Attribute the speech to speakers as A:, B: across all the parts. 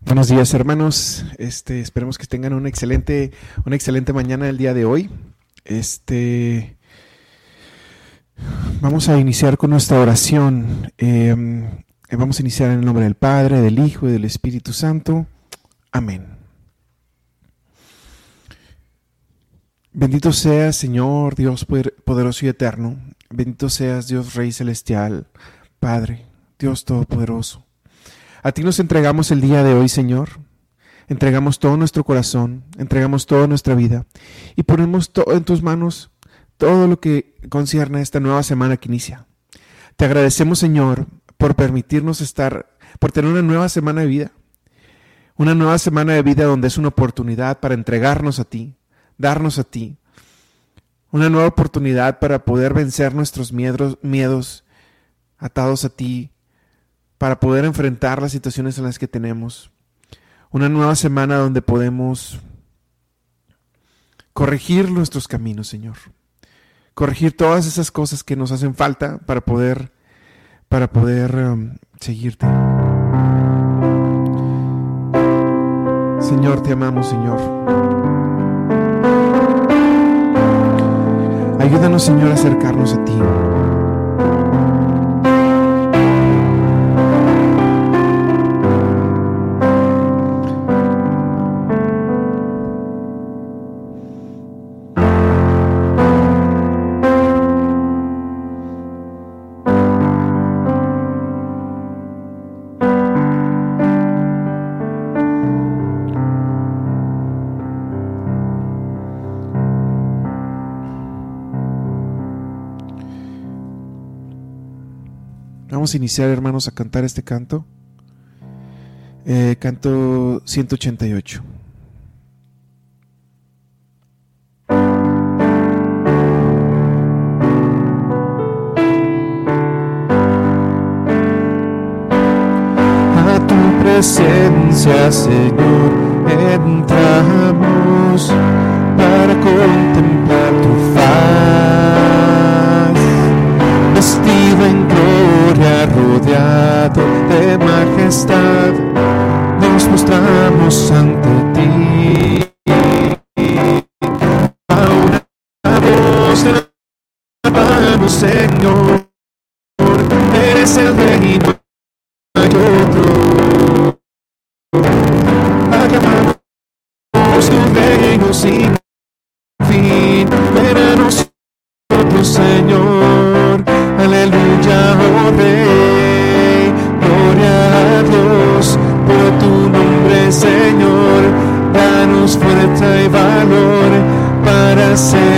A: Buenos días, hermanos. Este, esperemos que tengan una excelente, una excelente mañana el día de hoy. Este, vamos a iniciar con nuestra oración. Em, vamos a iniciar en el nombre del Padre, del Hijo y del Espíritu Santo. Amén. Bendito seas, Señor, Dios poderoso y eterno. Bendito seas, Dios Rey Celestial, Padre, Dios Todopoderoso. A ti nos entregamos el día de hoy, Señor. Entregamos todo nuestro corazón, entregamos toda nuestra vida y ponemos todo en tus manos todo lo que concierne a esta nueva semana que inicia. Te agradecemos, Señor, por permitirnos estar, por tener una nueva semana de vida. Una nueva semana de vida donde es una oportunidad para entregarnos a ti, darnos a ti. Una nueva oportunidad para poder vencer nuestros miedos, atados a ti, para poder enfrentar las situaciones en las que tenemos. Una nueva semana donde podemos corregir nuestros caminos, Señor. Corregir todas esas cosas que nos hacen falta para poder para poder um, seguirte. Señor, te amamos, Señor. Ayúdanos, Señor, a acercarnos a ti. Vamos a iniciar, hermanos, a cantar este canto. Eh, canto 188. A tu presencia, Señor, entramos para contemplar tu faz, vestido en rodeado de majestad, nos mostramos ante ti. Ahora voz alabamos, Señor, eres el rey, no hay otro. Acabamos tu reino sin fin, ven a nosotros, Señor,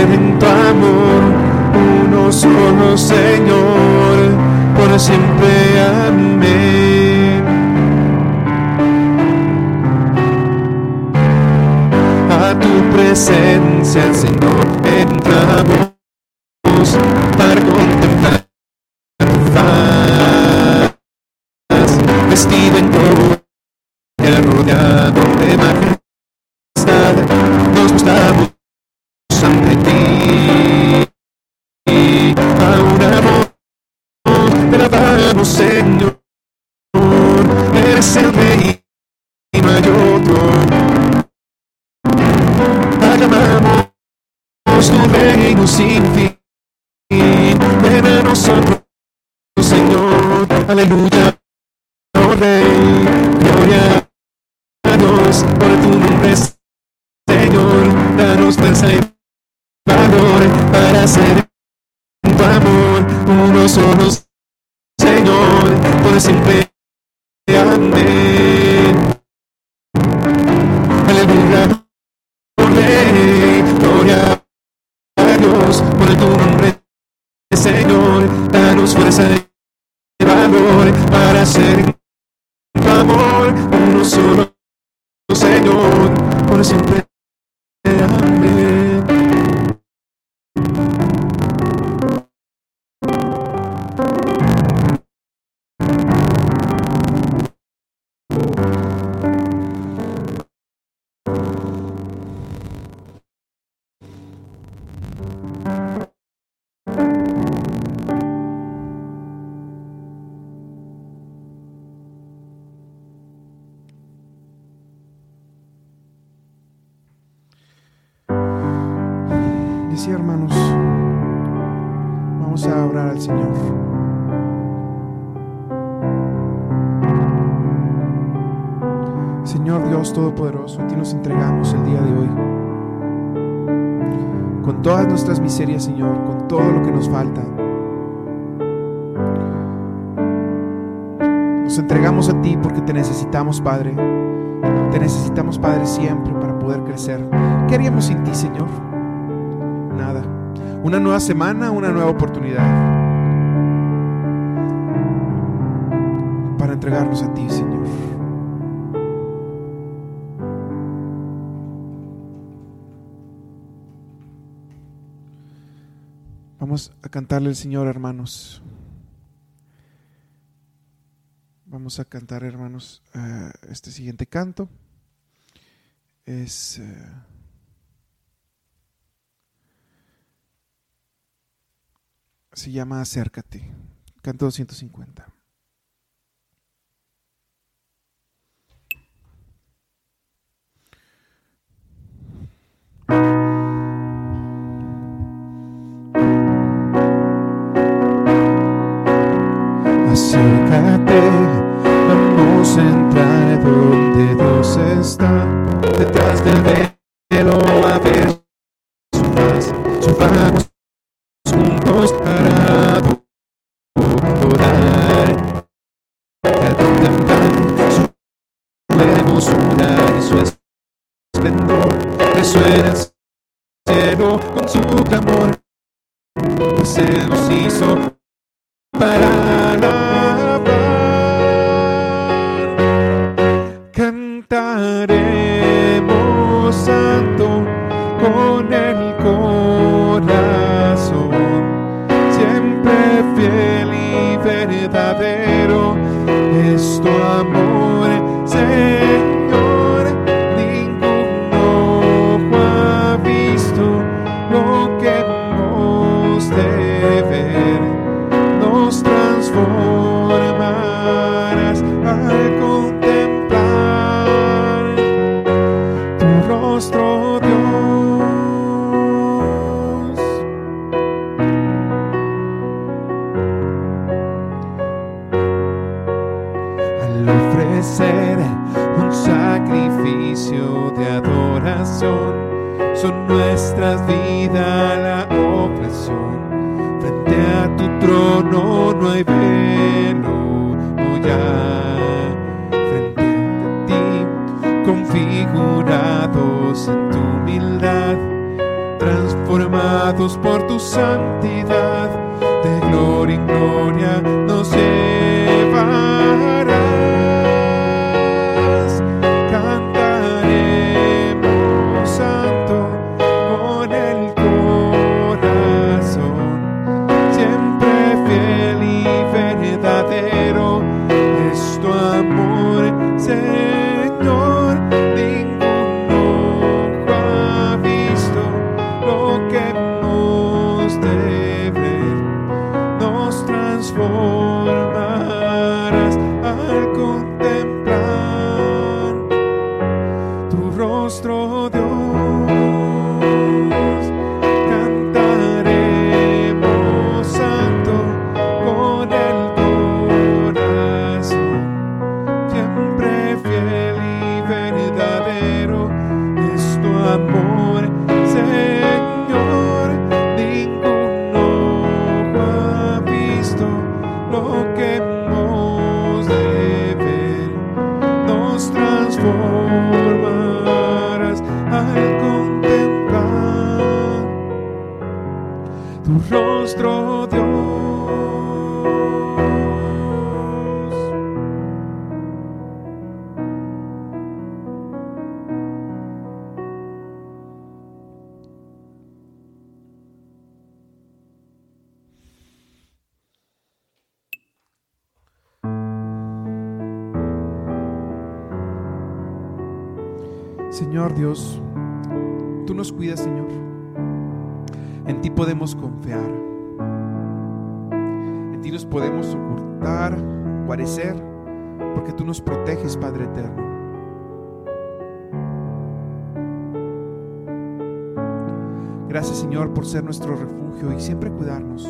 A: en tu amor uno solo, Señor, por siempre, amén. A tu presencia, Señor, entramos Señor, eres el rey y no hay otro. Aclamamos tu reino sin fin. Ven a nosotros, Señor, aleluya, oh Rey, gloria a Dios por tu nombre, Señor, danos fuerza para ser siempre, amén. Aleluya, Rey, gloria a Dios por tu nombre, Señor, danos fuerza y valor para ser tu amor uno solo, Señor, por siempre. Señor Dios Todopoderoso, a ti nos entregamos el día de hoy. Con todas nuestras miserias, Señor, con todo lo que nos falta. Nos entregamos a ti porque te necesitamos, Padre. Te necesitamos, Padre, siempre para poder crecer. ¿Qué haríamos sin ti, Señor? Nada. Una nueva semana, una nueva oportunidad. Para entregarnos a ti, Señor. Vamos a cantarle al Señor, hermanos. Vamos a cantar, hermanos, uh, este siguiente canto. Es... Uh, se llama Acércate, canto 250. Rostro, Dios. Señor Dios, tú nos cuidas, Señor. Podemos confiar. En ti nos podemos ocultar, guarecer, porque tú nos proteges, Padre eterno. Gracias Señor por ser nuestro refugio y siempre cuidarnos.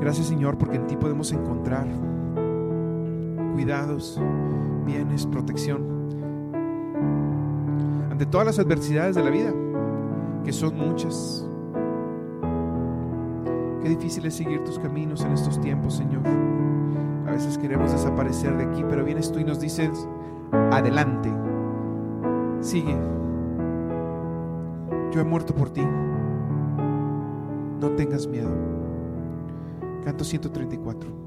A: Gracias Señor porque en ti podemos encontrar cuidados, bienes, protección ante todas las adversidades de la vida, que son muchas. Qué difícil es seguir tus caminos en estos tiempos, Señor. A veces queremos desaparecer de aquí, pero vienes tú y nos dices, adelante, sigue. Yo he muerto por ti. No tengas miedo. Canto 134.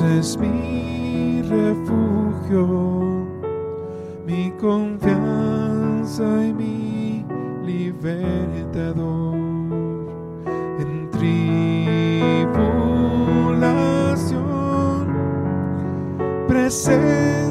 A: Es mi refugio, mi confianza y mi libertador. En tribulación presente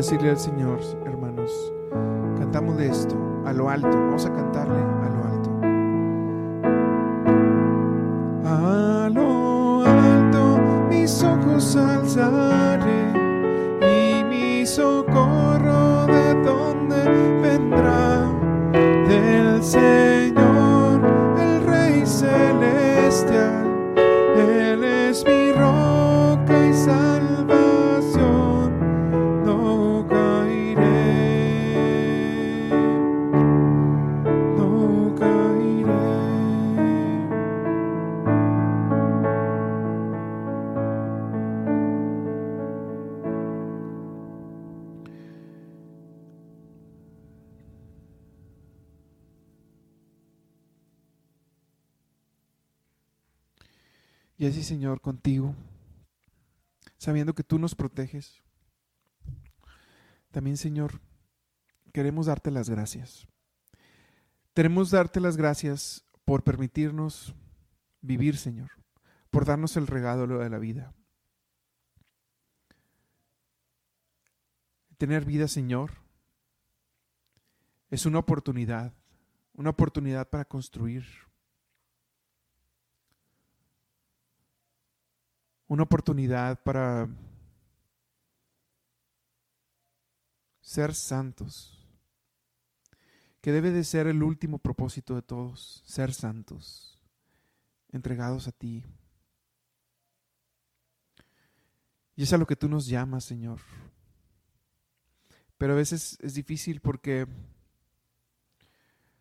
A: decirle al Señor, hermanos, cantamos de esto a lo alto. Vamos a cantarle Y Señor, contigo, sabiendo que tú nos proteges. También, Señor, queremos darte las gracias. Queremos darte las gracias por permitirnos vivir, Señor, por darnos el regalo de la vida. Tener vida, Señor, es una oportunidad, una oportunidad para construir, una oportunidad para ser santos, que debe de ser el último propósito de todos, ser santos, entregados a ti. Y es a lo que tú nos llamas, Señor. Pero a veces es difícil porque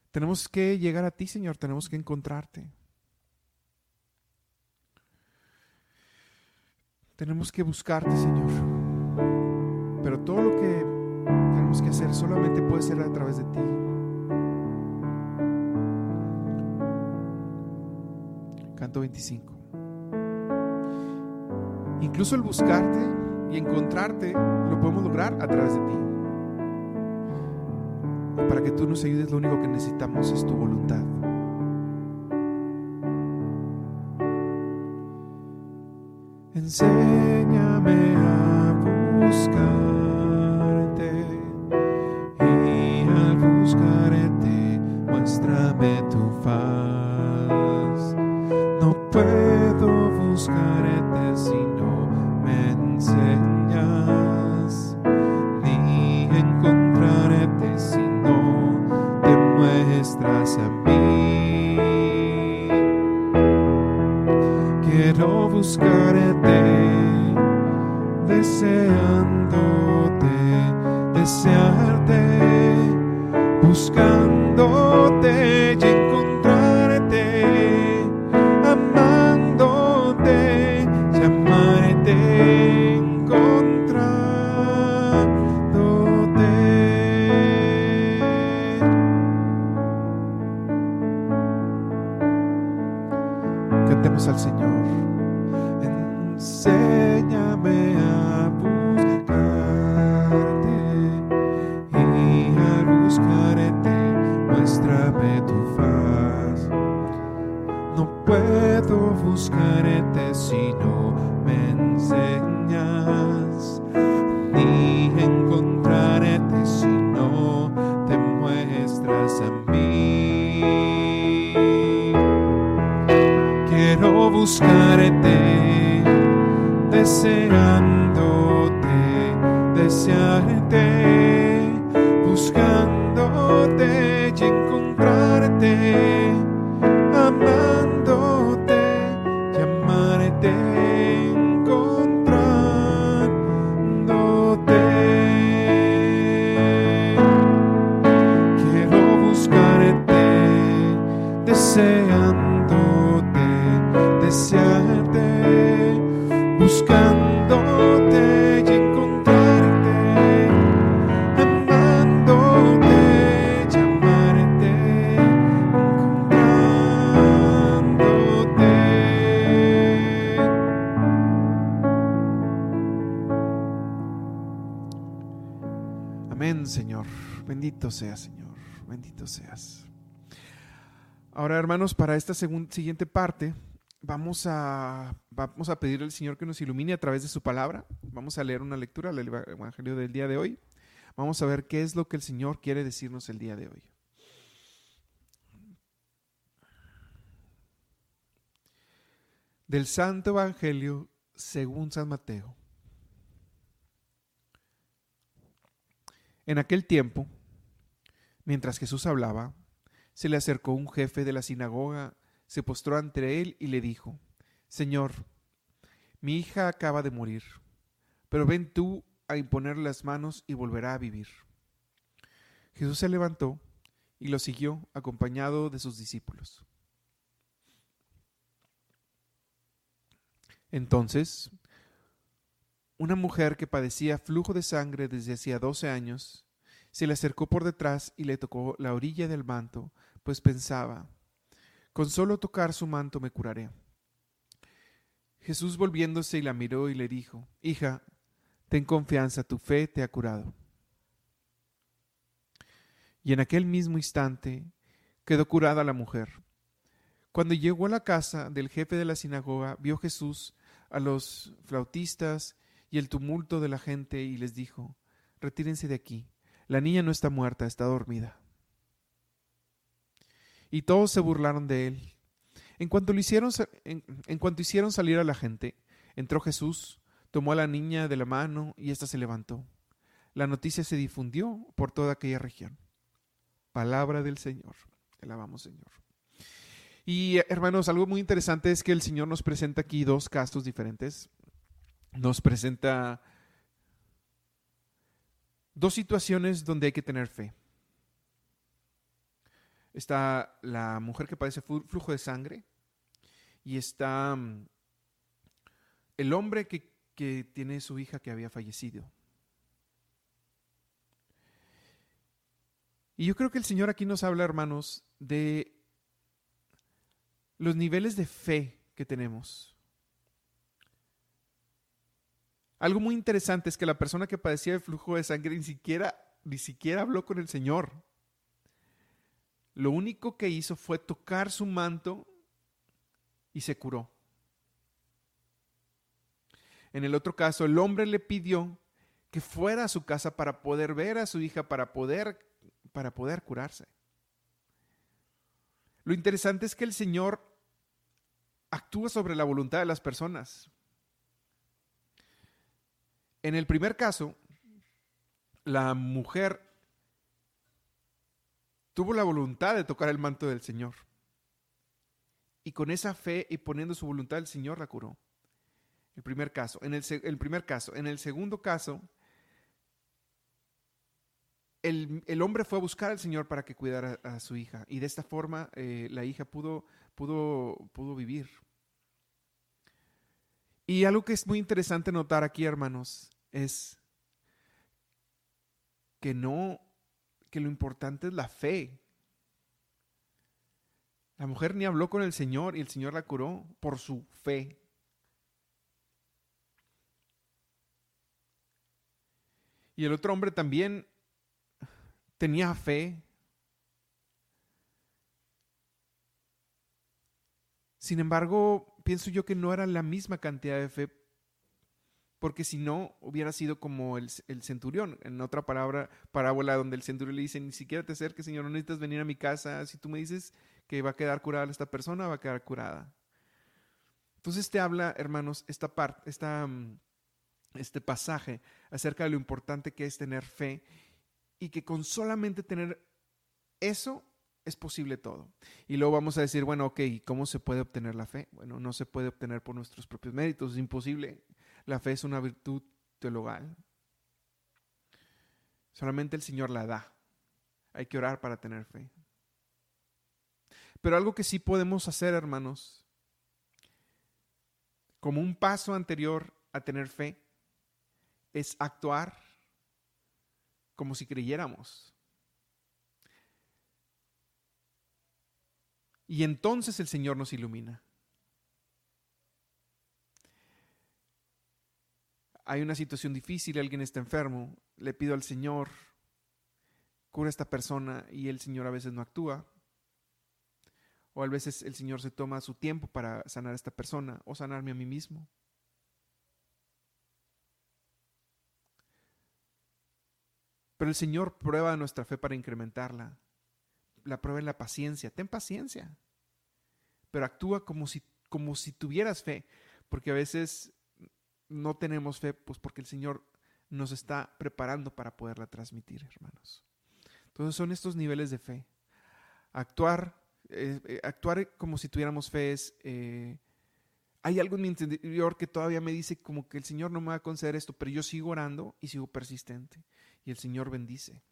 A: tenemos que llegar a ti, Señor, tenemos que encontrarte. Tenemos que buscarte, Señor. Pero todo lo que tenemos que hacer solamente puede ser a través de ti. Canto 25. Incluso el buscarte Y encontrarte lo podemos lograr a través de ti. Y para que tú nos ayudes, lo único que necesitamos es tu voluntad. Enséñame a buscarte Cantemos al Señor. Enséñame a buscarte y al buscarte muéstrame tu faz. No puedo buscarte si no buscarte, deseándote, desearte, desearte, buscándote y encontrarte, amándote, llamarte, encontrándote. Amén, Señor. Bendito seas, Señor. Bendito seas. Ahora, hermanos, para esta siguiente parte, vamos a, vamos a pedirle al Señor que nos ilumine a través de su palabra. Vamos a leer una lectura del eva- Evangelio del día de hoy. Vamos a ver qué es lo que el Señor quiere decirnos el día de hoy. Del Santo Evangelio según San Mateo. En aquel tiempo, mientras Jesús hablaba, se le acercó un jefe de la sinagoga, se postró ante él y le dijo, Señor, mi hija acaba de morir, pero ven tú a imponer las manos y volverá a vivir. Jesús se levantó y lo siguió acompañado de sus discípulos. Entonces, una mujer que padecía flujo de sangre desde hacía doce años, se le acercó por detrás y le tocó la orilla del manto, pues pensaba, con solo tocar su manto me curaré. Jesús volviéndose y la miró y le dijo, Hija, ten confianza, tu fe te ha curado. Y en aquel mismo instante quedó curada la mujer. Cuando llegó a la casa del jefe de la sinagoga, vio Jesús a los flautistas y el tumulto de la gente y les dijo, Retírense de aquí, la niña no está muerta, está dormida. Y todos se burlaron de él. En cuanto, lo hicieron, en, cuanto hicieron salir a la gente, entró Jesús, tomó a la niña de la mano y ésta se levantó. La noticia se difundió por toda aquella región. Palabra del Señor. Te alabamos, Señor. Y eh, hermanos, algo muy interesante es que el Señor nos presenta aquí dos casos diferentes. Nos presenta dos situaciones donde hay que tener fe. Está la mujer que padece flu- flujo de sangre y está mm, el hombre que, que tiene su hija que había fallecido. Y yo creo que el Señor aquí nos habla, hermanos, de los niveles de fe que tenemos. Algo muy interesante es que la persona que padecía de flujo de sangre ni siquiera, ni siquiera habló con el Señor. Lo único que hizo fue tocar su manto y se curó. En el otro caso, el hombre le pidió que fuera a su casa para poder ver a su hija, para poder, para poder curarse. Lo interesante es que el Señor actúa sobre la voluntad de las personas. En el primer caso, la mujer tuvo la voluntad de tocar el manto del Señor. Y con esa fe y poniendo su voluntad, el Señor la curó. El primer caso. En el, el primer caso. En el segundo caso, el, hombre fue a buscar al Señor para que cuidara a, su hija. Y de esta forma eh, la hija pudo, pudo, pudo vivir. Y algo que es muy interesante notar aquí, hermanos, es que no, que lo importante es la fe. La mujer ni habló con el Señor y el Señor la curó por su fe. Y el otro hombre también tenía fe. Sin embargo, pienso yo que no era la misma cantidad de fe, porque si no, hubiera sido como el, centurión, en otra palabra, parábola donde el centurión le dice, ni siquiera te acerques, Señor, no necesitas venir a mi casa, si tú me dices que va a quedar curada esta persona, va a quedar curada. Entonces te habla, hermanos, esta parte, esta mm, este pasaje acerca de lo importante que es tener fe y que con solamente tener eso es posible todo. Y luego vamos a decir, bueno, ok, ¿cómo se puede obtener la fe? Bueno, no se puede obtener por nuestros propios méritos, es imposible. La fe es una virtud teologal. Solamente el Señor la da. Hay que orar para tener fe. Pero algo que sí podemos hacer, hermanos, como un paso anterior a tener fe, es actuar como si creyéramos. Y entonces el Señor nos ilumina. Hay una situación difícil, alguien está enfermo, le pido al Señor, cura a esta persona y el Señor a veces no actúa. O a veces el Señor se toma su tiempo para sanar a esta persona o sanarme a mí mismo. Pero el Señor prueba nuestra fe para incrementarla. La prueba en la paciencia. Ten paciencia. Pero actúa como si, como si tuvieras fe. Porque a veces no tenemos fe, pues porque el Señor nos está preparando para poderla transmitir, hermanos. Entonces son estos niveles de fe. Actuar, eh, eh, actuar como si tuviéramos fe es eh, hay algo en mi interior que todavía me dice como que el Señor no me va a conceder esto, pero yo sigo orando y sigo persistente. Y el Señor bendice.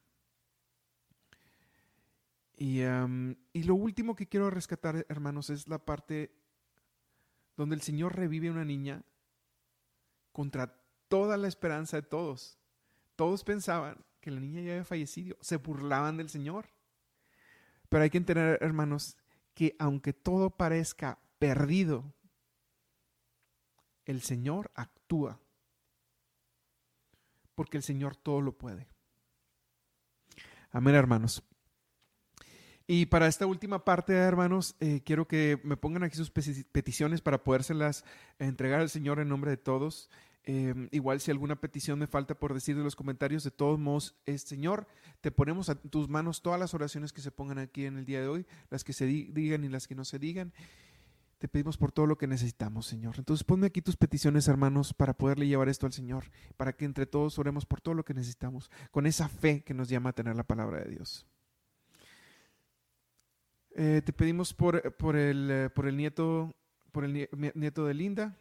A: Y, y lo último que quiero rescatar, hermanos, es la parte donde el Señor revive a una niña contra toda la esperanza de todos. Todos pensaban que la niña ya había fallecido, se burlaban del Señor. Pero hay que entender, hermanos, que aunque todo parezca perdido, el Señor actúa, porque el Señor todo lo puede. Amén, hermanos. Y para esta última parte, hermanos, eh, quiero que me pongan aquí sus peticiones para podérselas entregar al Señor en nombre de todos. Em, igual si alguna petición me falta por decir de los comentarios, de todos modos, es, Señor, te ponemos a tus manos todas las oraciones que se pongan aquí en el día de hoy, las que se digan y las que no se digan. Te pedimos por todo lo que necesitamos, Señor. Entonces ponme aquí tus peticiones, hermanos, para poderle llevar esto al Señor, para que entre todos oremos por todo lo que necesitamos, con esa fe que nos llama a tener la palabra de Dios. Eh, te pedimos por, por, el, eh, por el nieto, por el nieto de Linda,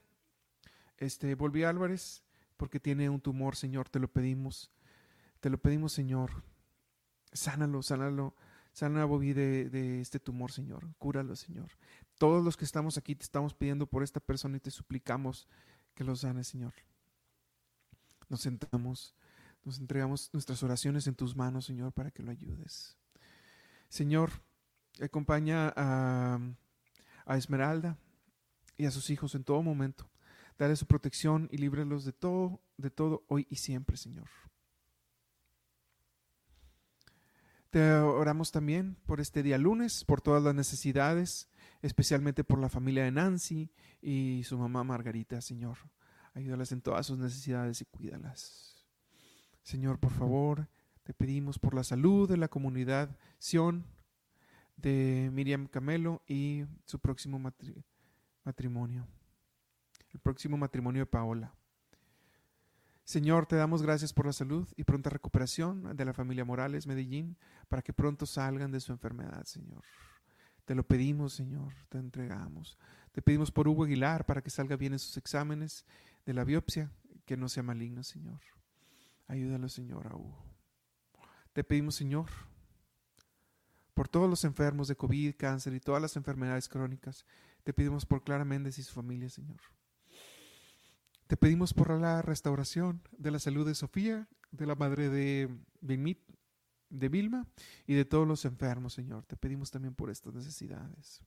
A: este Volví Álvarez, porque tiene un tumor, Señor, te lo pedimos. Te lo pedimos, Señor. Sánalo, sánalo Sana a Bobby de, este tumor, Señor. Cúralo, Señor. Todos los que estamos aquí te estamos pidiendo por esta persona y te suplicamos que lo sane, Señor. Nos sentamos, nos entregamos nuestras oraciones en tus manos, Señor, para que lo ayudes. Señor, acompaña a, a Esmeralda y a sus hijos en todo momento. Dale su protección y líbralos de todo, de todo hoy y siempre, Señor. Te oramos también por este día lunes, por todas las necesidades, especialmente por la familia de Nancy y su mamá Margarita, Señor. Ayúdalas en todas sus necesidades y cuídalas. Señor, por favor, te pedimos por la salud de la comunidad Sion, de Miriam Camelo y su próximo matrimonio, el próximo matrimonio de Paola. Señor, te damos gracias por la salud y pronta recuperación de la familia Morales Medellín para que pronto salgan de su enfermedad, Señor. Te lo pedimos, Señor, te entregamos. Te pedimos por Hugo Aguilar para que salga bien en sus exámenes de la biopsia, que no sea maligno, Señor. Ayúdalo, Señor, a Hugo. Te pedimos, Señor, por todos los enfermos de COVID, cáncer y todas las enfermedades crónicas. Te pedimos por Clara Méndez y su familia, Señor. Te pedimos por la restauración de la salud de Sofía, de la madre de, de Vilma y de todos los enfermos, Señor. Te pedimos también por estas necesidades.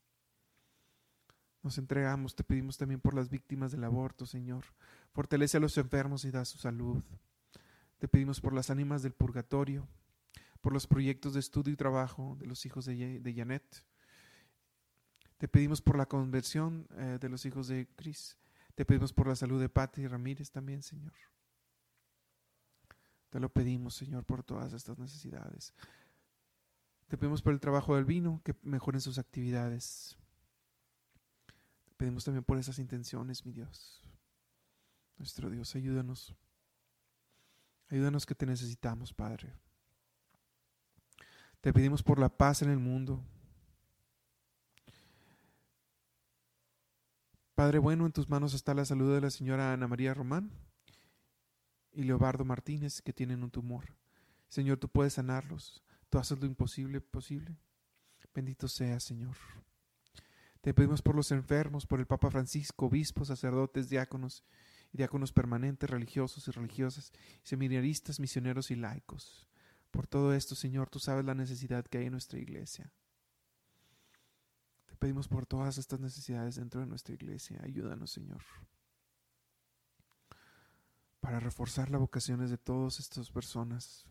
A: Nos entregamos, te pedimos también por las víctimas del aborto, Señor. Fortalece a los enfermos y da su salud. Te pedimos por las ánimas del purgatorio, por los proyectos de estudio y trabajo de los hijos de, de Janet. Te pedimos por la conversión eh, de los hijos de Cris te pedimos por la salud de Pati Ramírez también, Señor. Te lo pedimos, Señor, por todas estas necesidades. Te pedimos por el trabajo del vino, que mejoren sus actividades. Te pedimos también por esas intenciones, mi Dios. Nuestro Dios, ayúdanos. Ayúdanos que te necesitamos, Padre. Te pedimos por la paz en el mundo, Padre bueno, en tus manos está la salud de la señora Ana María Román y Leobardo Martínez, que tienen un tumor. Señor, tú puedes sanarlos. Tú haces lo imposible posible. Bendito seas, Señor. Te pedimos por los enfermos, por el Papa Francisco, obispos, sacerdotes, diáconos y diáconos permanentes, religiosos y religiosas, seminaristas, misioneros y laicos. Por todo esto, Señor, tú sabes la necesidad que hay en nuestra iglesia pedimos por todas estas necesidades dentro de nuestra iglesia. Ayúdanos, Señor, para reforzar las vocaciones de todas estas personas,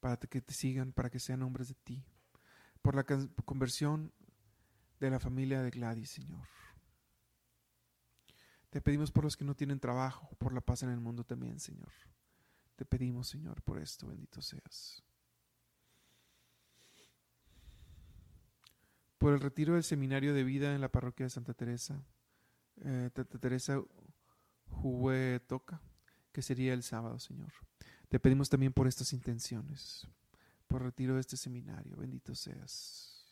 A: para que te sigan, para que sean hombres de ti, por la conversión de la familia de Gladys, Señor. Te pedimos por los que no tienen trabajo, por la paz en el mundo también, Señor. Te pedimos, Señor, por esto, bendito seas. Por el retiro del seminario de vida en la parroquia de Santa Teresa, eh, Santa Teresa Toca, que sería el sábado, Señor. Te pedimos también por estas intenciones, por retiro de este seminario. Bendito seas.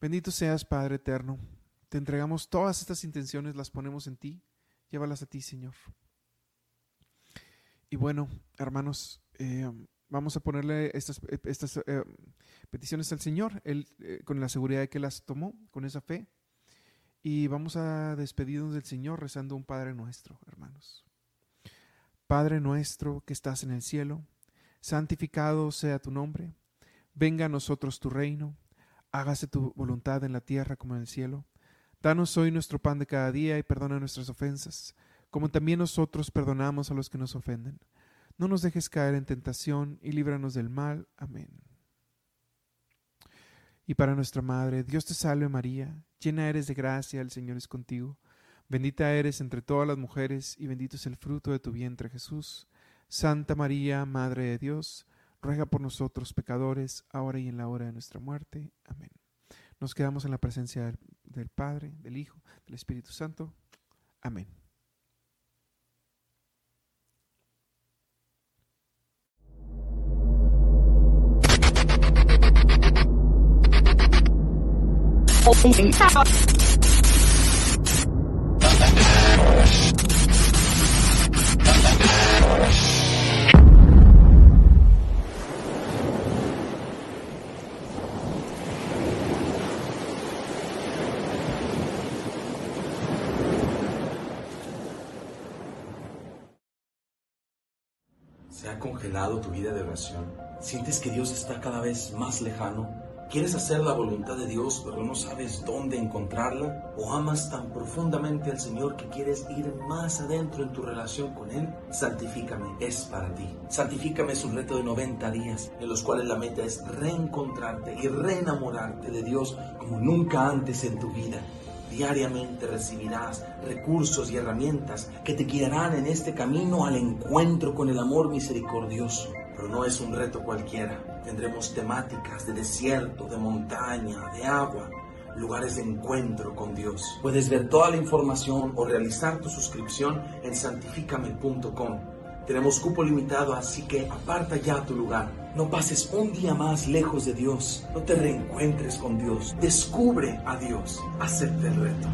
A: Bendito seas, Padre eterno. Te entregamos todas estas intenciones, las ponemos en ti. Llévalas a ti, Señor. Y bueno, hermanos, eh, vamos a ponerle estas, eh, eh, peticiones al Señor, él, eh, con la seguridad de que las tomó, con esa fe. Y vamos a despedirnos del Señor rezando un Padre nuestro, hermanos. Padre nuestro que estás en el cielo, santificado sea tu nombre, venga a nosotros tu reino, hágase tu voluntad en la tierra como en el cielo. Danos hoy nuestro pan de cada día y perdona nuestras ofensas, como también nosotros perdonamos a los que nos ofenden no nos dejes caer en tentación y líbranos del mal. Amén. Y para nuestra Madre, Dios te salve María, llena eres de gracia, el Señor es contigo. Bendita eres entre todas las mujeres y bendito es el fruto de tu vientre Jesús. Santa María, Madre de Dios, ruega por nosotros pecadores, ahora y en la hora de nuestra muerte. Amén. Nos quedamos en la presencia del, del Padre, del Hijo, del Espíritu Santo. Amén.
B: ¿Se ha congelado tu vida de oración? ¿Sientes que Dios está cada vez más lejano? ¿Quieres hacer la voluntad de Dios pero no sabes dónde encontrarla? ¿O amas tan profundamente al Señor que quieres ir más adentro en tu relación con Él? Santifícame es para ti. Santifícame es un reto de 90 días en los cuales la meta es reencontrarte y reenamorarte de Dios como nunca antes en tu vida. Diariamente recibirás recursos y herramientas que te guiarán en este camino al encuentro con el amor misericordioso pero no es un reto cualquiera. Tendremos temáticas de desierto, de montaña, de agua, lugares de encuentro con Dios. Puedes ver toda la información o realizar tu suscripción en santificame.com. Tenemos cupo limitado, así que aparta ya tu lugar. No pases un día más lejos de Dios. No te reencuentres con Dios. Descubre a Dios. Acepta el reto.